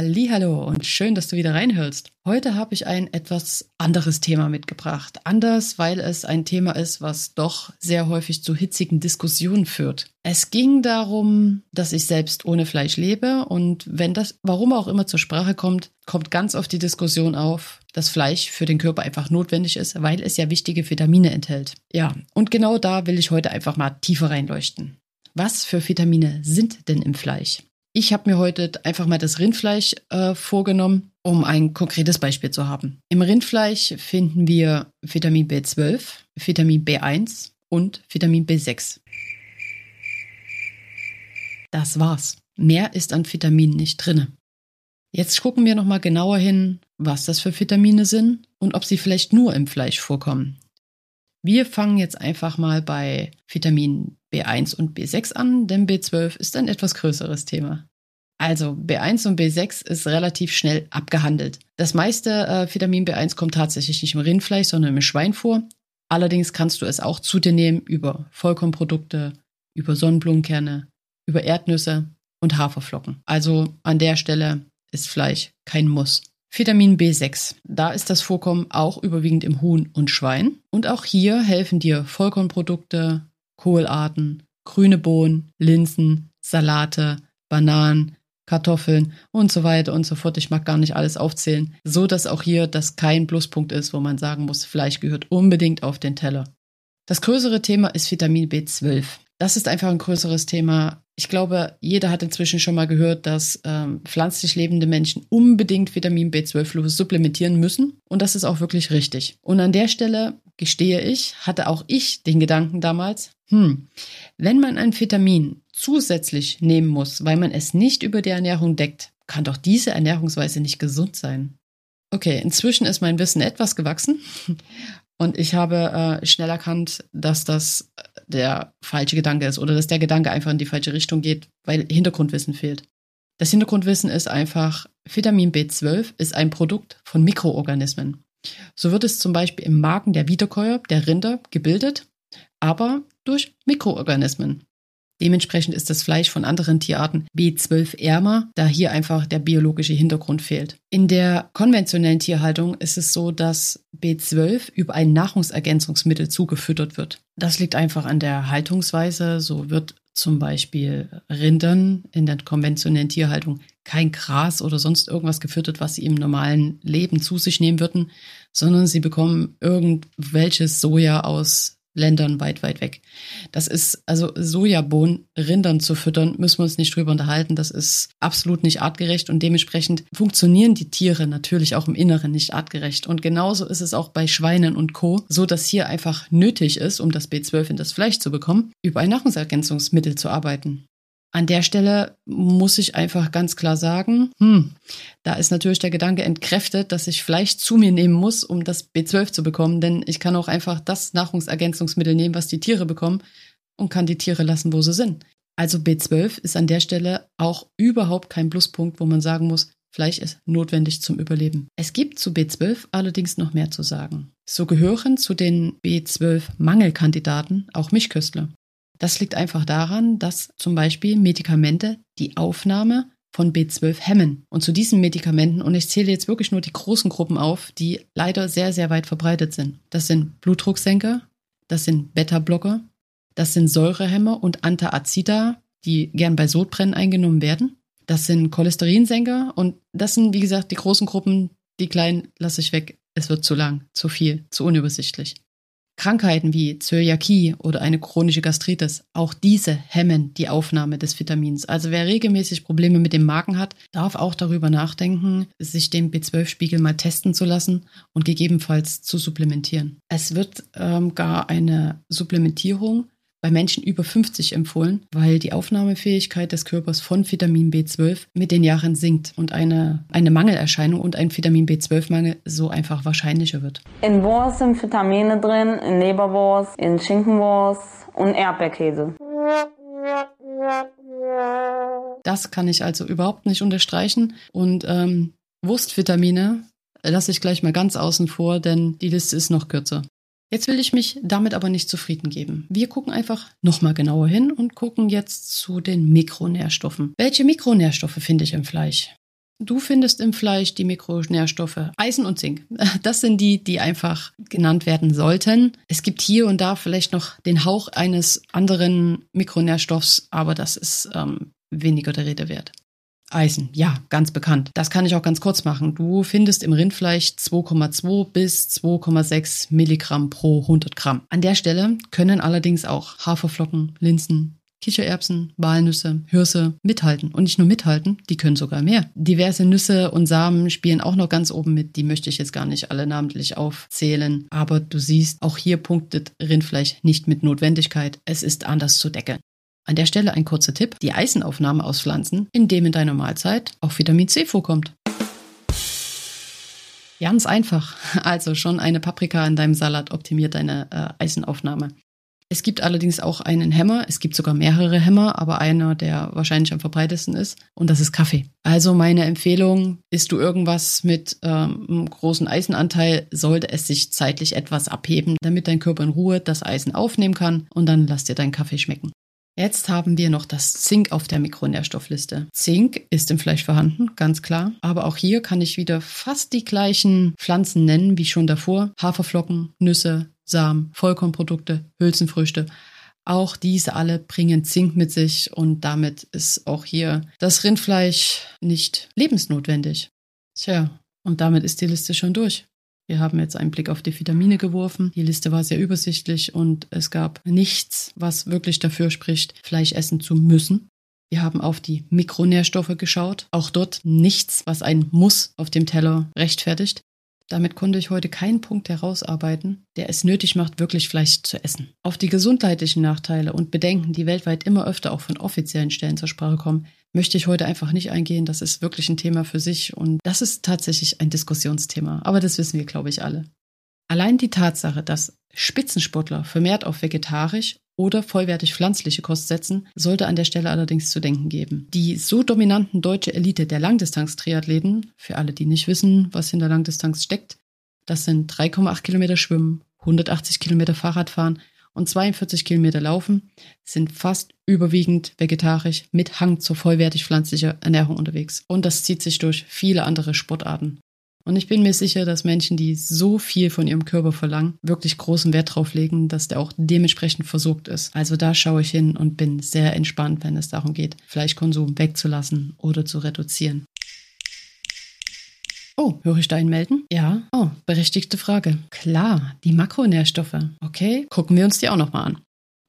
Hallo und schön, dass du wieder reinhörst. Heute habe ich ein etwas anderes Thema mitgebracht. Anders, weil es ein Thema ist, was doch sehr häufig zu hitzigen Diskussionen führt. Es ging darum, dass ich selbst ohne Fleisch lebe und wenn das, warum auch immer zur Sprache kommt, kommt ganz oft die Diskussion auf, dass Fleisch für den Körper einfach notwendig ist, weil es ja wichtige Vitamine enthält. Ja, und genau da will ich heute einfach mal tiefer reinleuchten. Was für Vitamine sind denn im Fleisch? Ich habe mir heute einfach mal das Rindfleisch äh, vorgenommen, um ein konkretes Beispiel zu haben. Im Rindfleisch finden wir Vitamin B12, Vitamin B1 und Vitamin B6. Das war's. Mehr ist an Vitaminen nicht drinne. Jetzt gucken wir nochmal genauer hin, was das für Vitamine sind und ob sie vielleicht nur im Fleisch vorkommen. Wir fangen jetzt einfach mal bei Vitamin B1 und B6 an, denn B12 ist ein etwas größeres Thema. Also B1 und B6 ist relativ schnell abgehandelt. Das meiste äh, Vitamin B1 kommt tatsächlich nicht im Rindfleisch, sondern im Schwein vor. Allerdings kannst du es auch zu dir nehmen über Vollkornprodukte, über Sonnenblumenkerne, über Erdnüsse und Haferflocken. Also an der Stelle ist Fleisch kein Muss. Vitamin B6. Da ist das Vorkommen auch überwiegend im Huhn und Schwein. Und auch hier helfen dir Vollkornprodukte, Kohlarten, grüne Bohnen, Linsen, Salate, Bananen, Kartoffeln und so weiter und so fort. Ich mag gar nicht alles aufzählen. So dass auch hier das kein Pluspunkt ist, wo man sagen muss, Fleisch gehört unbedingt auf den Teller. Das größere Thema ist Vitamin B12. Das ist einfach ein größeres Thema. Ich glaube, jeder hat inzwischen schon mal gehört, dass ähm, pflanzlich lebende Menschen unbedingt Vitamin B12 supplementieren müssen. Und das ist auch wirklich richtig. Und an der Stelle gestehe ich, hatte auch ich den Gedanken damals, hm, wenn man ein Vitamin zusätzlich nehmen muss, weil man es nicht über die Ernährung deckt, kann doch diese Ernährungsweise nicht gesund sein. Okay, inzwischen ist mein Wissen etwas gewachsen und ich habe äh, schnell erkannt, dass das der falsche Gedanke ist oder dass der Gedanke einfach in die falsche Richtung geht, weil Hintergrundwissen fehlt. Das Hintergrundwissen ist einfach, Vitamin B12 ist ein Produkt von Mikroorganismen. So wird es zum Beispiel im Magen der Wiederkäuer, der Rinder, gebildet, aber durch Mikroorganismen. Dementsprechend ist das Fleisch von anderen Tierarten B12 ärmer, da hier einfach der biologische Hintergrund fehlt. In der konventionellen Tierhaltung ist es so, dass B12 über ein Nahrungsergänzungsmittel zugefüttert wird. Das liegt einfach an der Haltungsweise. So wird zum Beispiel Rindern in der konventionellen Tierhaltung kein Gras oder sonst irgendwas gefüttert, was sie im normalen Leben zu sich nehmen würden, sondern sie bekommen irgendwelches Soja aus Ländern weit, weit weg. Das ist, also Sojabohnen Rindern zu füttern, müssen wir uns nicht drüber unterhalten. Das ist absolut nicht artgerecht und dementsprechend funktionieren die Tiere natürlich auch im Inneren nicht artgerecht. Und genauso ist es auch bei Schweinen und Co., so dass hier einfach nötig ist, um das B12 in das Fleisch zu bekommen, über ein Nahrungsergänzungsmittel zu arbeiten. An der Stelle muss ich einfach ganz klar sagen, hm, da ist natürlich der Gedanke entkräftet, dass ich Fleisch zu mir nehmen muss, um das B12 zu bekommen, denn ich kann auch einfach das Nahrungsergänzungsmittel nehmen, was die Tiere bekommen und kann die Tiere lassen, wo sie sind. Also B12 ist an der Stelle auch überhaupt kein Pluspunkt, wo man sagen muss, Fleisch ist notwendig zum Überleben. Es gibt zu B12 allerdings noch mehr zu sagen. So gehören zu den B12-Mangelkandidaten auch Mischköstler. Das liegt einfach daran, dass zum Beispiel Medikamente die Aufnahme von B12 hemmen. Und zu diesen Medikamenten, und ich zähle jetzt wirklich nur die großen Gruppen auf, die leider sehr, sehr weit verbreitet sind. Das sind Blutdrucksenker, das sind Beta-Blocker, das sind Säurehämmer und Antaazida, die gern bei Sodbrennen eingenommen werden. Das sind Cholesterinsenker und das sind, wie gesagt, die großen Gruppen. Die kleinen lasse ich weg. Es wird zu lang, zu viel, zu unübersichtlich. Krankheiten wie Zöliakie oder eine chronische Gastritis, auch diese hemmen die Aufnahme des Vitamins. Also wer regelmäßig Probleme mit dem Magen hat, darf auch darüber nachdenken, sich den B12-Spiegel mal testen zu lassen und gegebenenfalls zu supplementieren. Es wird ähm, gar eine Supplementierung bei Menschen über 50 empfohlen, weil die Aufnahmefähigkeit des Körpers von Vitamin B12 mit den Jahren sinkt und eine, eine Mangelerscheinung und ein Vitamin B12-Mangel so einfach wahrscheinlicher wird. In Wurst sind Vitamine drin, in Leberwurst, in Schinkenwurst und Erdbeerkäse. Das kann ich also überhaupt nicht unterstreichen. Und ähm, Wurstvitamine lasse ich gleich mal ganz außen vor, denn die Liste ist noch kürzer. Jetzt will ich mich damit aber nicht zufrieden geben. Wir gucken einfach nochmal genauer hin und gucken jetzt zu den Mikronährstoffen. Welche Mikronährstoffe finde ich im Fleisch? Du findest im Fleisch die Mikronährstoffe Eisen und Zink. Das sind die, die einfach genannt werden sollten. Es gibt hier und da vielleicht noch den Hauch eines anderen Mikronährstoffs, aber das ist ähm, weniger der Rede wert. Eisen, ja, ganz bekannt. Das kann ich auch ganz kurz machen. Du findest im Rindfleisch 2,2 bis 2,6 Milligramm pro 100 Gramm. An der Stelle können allerdings auch Haferflocken, Linsen, Kichererbsen, Walnüsse, Hirse mithalten. Und nicht nur mithalten, die können sogar mehr. Diverse Nüsse und Samen spielen auch noch ganz oben mit. Die möchte ich jetzt gar nicht alle namentlich aufzählen. Aber du siehst, auch hier punktet Rindfleisch nicht mit Notwendigkeit. Es ist anders zu deckeln. An der Stelle ein kurzer Tipp. Die Eisenaufnahme aus Pflanzen, in dem in deiner Mahlzeit auch Vitamin C vorkommt. Ganz einfach. Also schon eine Paprika in deinem Salat optimiert deine äh, Eisenaufnahme. Es gibt allerdings auch einen Hämmer. Es gibt sogar mehrere Hämmer, aber einer, der wahrscheinlich am verbreitesten ist. Und das ist Kaffee. Also meine Empfehlung, isst du irgendwas mit ähm, einem großen Eisenanteil, sollte es sich zeitlich etwas abheben, damit dein Körper in Ruhe das Eisen aufnehmen kann. Und dann lass dir deinen Kaffee schmecken. Jetzt haben wir noch das Zink auf der Mikronährstoffliste. Zink ist im Fleisch vorhanden, ganz klar. Aber auch hier kann ich wieder fast die gleichen Pflanzen nennen wie schon davor. Haferflocken, Nüsse, Samen, Vollkornprodukte, Hülsenfrüchte. Auch diese alle bringen Zink mit sich und damit ist auch hier das Rindfleisch nicht lebensnotwendig. Tja, und damit ist die Liste schon durch. Wir haben jetzt einen Blick auf die Vitamine geworfen. Die Liste war sehr übersichtlich und es gab nichts, was wirklich dafür spricht, Fleisch essen zu müssen. Wir haben auf die Mikronährstoffe geschaut. Auch dort nichts, was ein Muss auf dem Teller rechtfertigt. Damit konnte ich heute keinen Punkt herausarbeiten, der es nötig macht, wirklich Fleisch zu essen. Auf die gesundheitlichen Nachteile und Bedenken, die weltweit immer öfter auch von offiziellen Stellen zur Sprache kommen, möchte ich heute einfach nicht eingehen. Das ist wirklich ein Thema für sich und das ist tatsächlich ein Diskussionsthema. Aber das wissen wir, glaube ich, alle. Allein die Tatsache, dass Spitzensportler vermehrt auf vegetarisch oder vollwertig pflanzliche Kost setzen, sollte an der Stelle allerdings zu denken geben. Die so dominanten deutsche Elite der Langdistanz-Triathleten, für alle, die nicht wissen, was hinter Langdistanz steckt, das sind 3,8 Kilometer Schwimmen, 180 Kilometer Fahrradfahren und 42 Kilometer Laufen, sind fast überwiegend vegetarisch mit Hang zur vollwertig pflanzlicher Ernährung unterwegs. Und das zieht sich durch viele andere Sportarten. Und ich bin mir sicher, dass Menschen, die so viel von ihrem Körper verlangen, wirklich großen Wert darauf legen, dass der auch dementsprechend versorgt ist. Also da schaue ich hin und bin sehr entspannt, wenn es darum geht, Fleischkonsum wegzulassen oder zu reduzieren. Oh, höre ich da ein Melden? Ja. Oh, berechtigte Frage. Klar, die Makronährstoffe. Okay, gucken wir uns die auch nochmal an.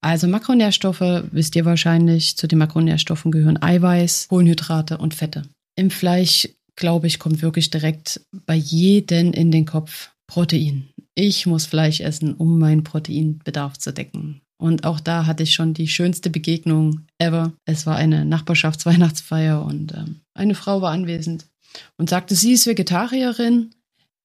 Also Makronährstoffe, wisst ihr wahrscheinlich, zu den Makronährstoffen gehören Eiweiß, Kohlenhydrate und Fette. Im Fleisch glaube ich, kommt wirklich direkt bei jedem in den Kopf Protein. Ich muss Fleisch essen, um meinen Proteinbedarf zu decken. Und auch da hatte ich schon die schönste Begegnung ever. Es war eine Nachbarschaftsweihnachtsfeier und ähm, eine Frau war anwesend und sagte, sie ist Vegetarierin,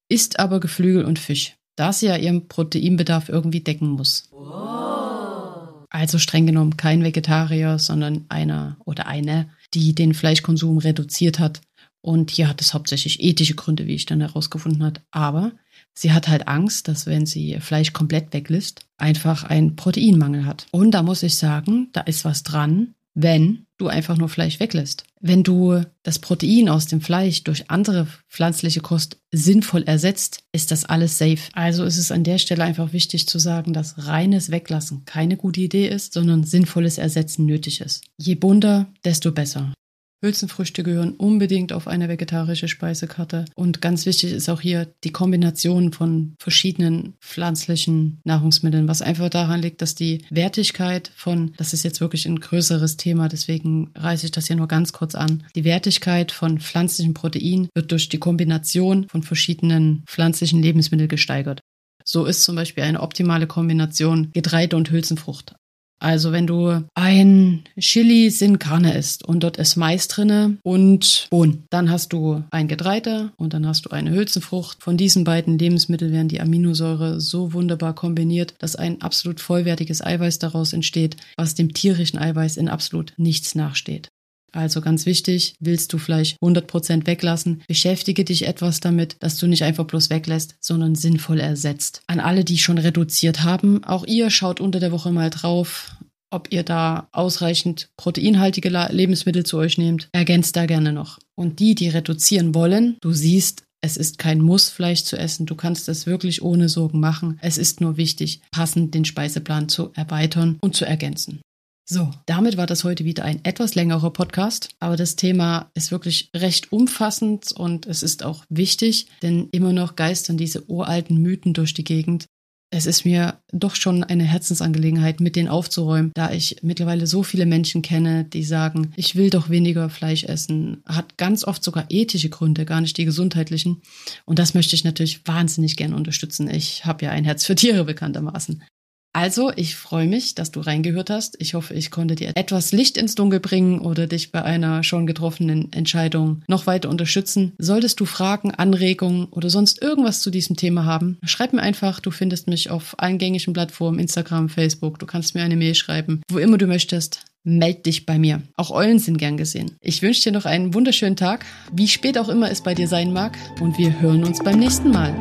isst aber Geflügel und Fisch, da sie ja ihren Proteinbedarf irgendwie decken muss. Wow. Also streng genommen kein Vegetarier, sondern einer oder eine, die den Fleischkonsum reduziert hat und hier hat es hauptsächlich ethische Gründe, wie ich dann herausgefunden habe. Aber sie hat halt Angst, dass wenn sie Fleisch komplett weglässt, einfach ein Proteinmangel hat. Und da muss ich sagen, da ist was dran, wenn du einfach nur Fleisch weglässt. Wenn du das Protein aus dem Fleisch durch andere pflanzliche Kost sinnvoll ersetzt, ist das alles safe. Also ist es an der Stelle einfach wichtig zu sagen, dass reines Weglassen keine gute Idee ist, sondern sinnvolles Ersetzen nötig ist. Je bunter, desto besser. Hülsenfrüchte gehören unbedingt auf eine vegetarische Speisekarte. Und ganz wichtig ist auch hier die Kombination von verschiedenen pflanzlichen Nahrungsmitteln, was einfach daran liegt, dass die Wertigkeit von, das ist jetzt wirklich ein größeres Thema, deswegen reiße ich das hier nur ganz kurz an, die Wertigkeit von pflanzlichen Protein wird durch die Kombination von verschiedenen pflanzlichen Lebensmitteln gesteigert. So ist zum Beispiel eine optimale Kombination Getreide und Hülsenfrucht Also wenn du ein Chili sin Carne isst und dort ist Mais drinne und Bohnen, dann hast du ein Getreide und dann hast du eine Hülsenfrucht. Von diesen beiden Lebensmitteln werden die Aminosäure so wunderbar kombiniert, dass ein absolut vollwertiges Eiweiß daraus entsteht, was dem tierischen Eiweiß in absolut nichts nachsteht. Also ganz wichtig, willst du Fleisch 100% weglassen, beschäftige dich etwas damit, dass du nicht einfach bloß weglässt, sondern sinnvoll ersetzt. An alle, die schon reduziert haben, auch ihr schaut unter der Woche mal drauf, ob ihr da ausreichend proteinhaltige Lebensmittel zu euch nehmt. Ergänzt da gerne noch. Und die, die reduzieren wollen, du siehst, es ist kein Muss, Fleisch zu essen. Du kannst es wirklich ohne Sorgen machen. Es ist nur wichtig, passend den Speiseplan zu erweitern und zu ergänzen. So, damit war das heute wieder ein etwas längerer Podcast, aber das Thema ist wirklich recht umfassend und es ist auch wichtig, denn immer noch geistern diese uralten Mythen durch die Gegend. Es ist mir doch schon eine Herzensangelegenheit, mit denen aufzuräumen, da ich mittlerweile so viele Menschen kenne, die sagen, ich will doch weniger Fleisch essen, hat ganz oft sogar ethische Gründe, gar nicht die gesundheitlichen. Und das möchte ich natürlich wahnsinnig gerne unterstützen. Ich habe ja ein Herz für Tiere bekanntermaßen. Also, ich freue mich, dass du reingehört hast. Ich hoffe, ich konnte dir etwas Licht ins Dunkel bringen oder dich bei einer schon getroffenen Entscheidung noch weiter unterstützen. Solltest du Fragen, Anregungen oder sonst irgendwas zu diesem Thema haben, schreib mir einfach. Du findest mich auf allen gängigen Plattformen, Instagram, Facebook. Du kannst mir eine Mail schreiben, wo immer du möchtest. Meld dich bei mir. Auch Eulen sind gern gesehen. Ich wünsche dir noch einen wunderschönen Tag, wie spät auch immer es bei dir sein mag, und wir hören uns beim nächsten Mal.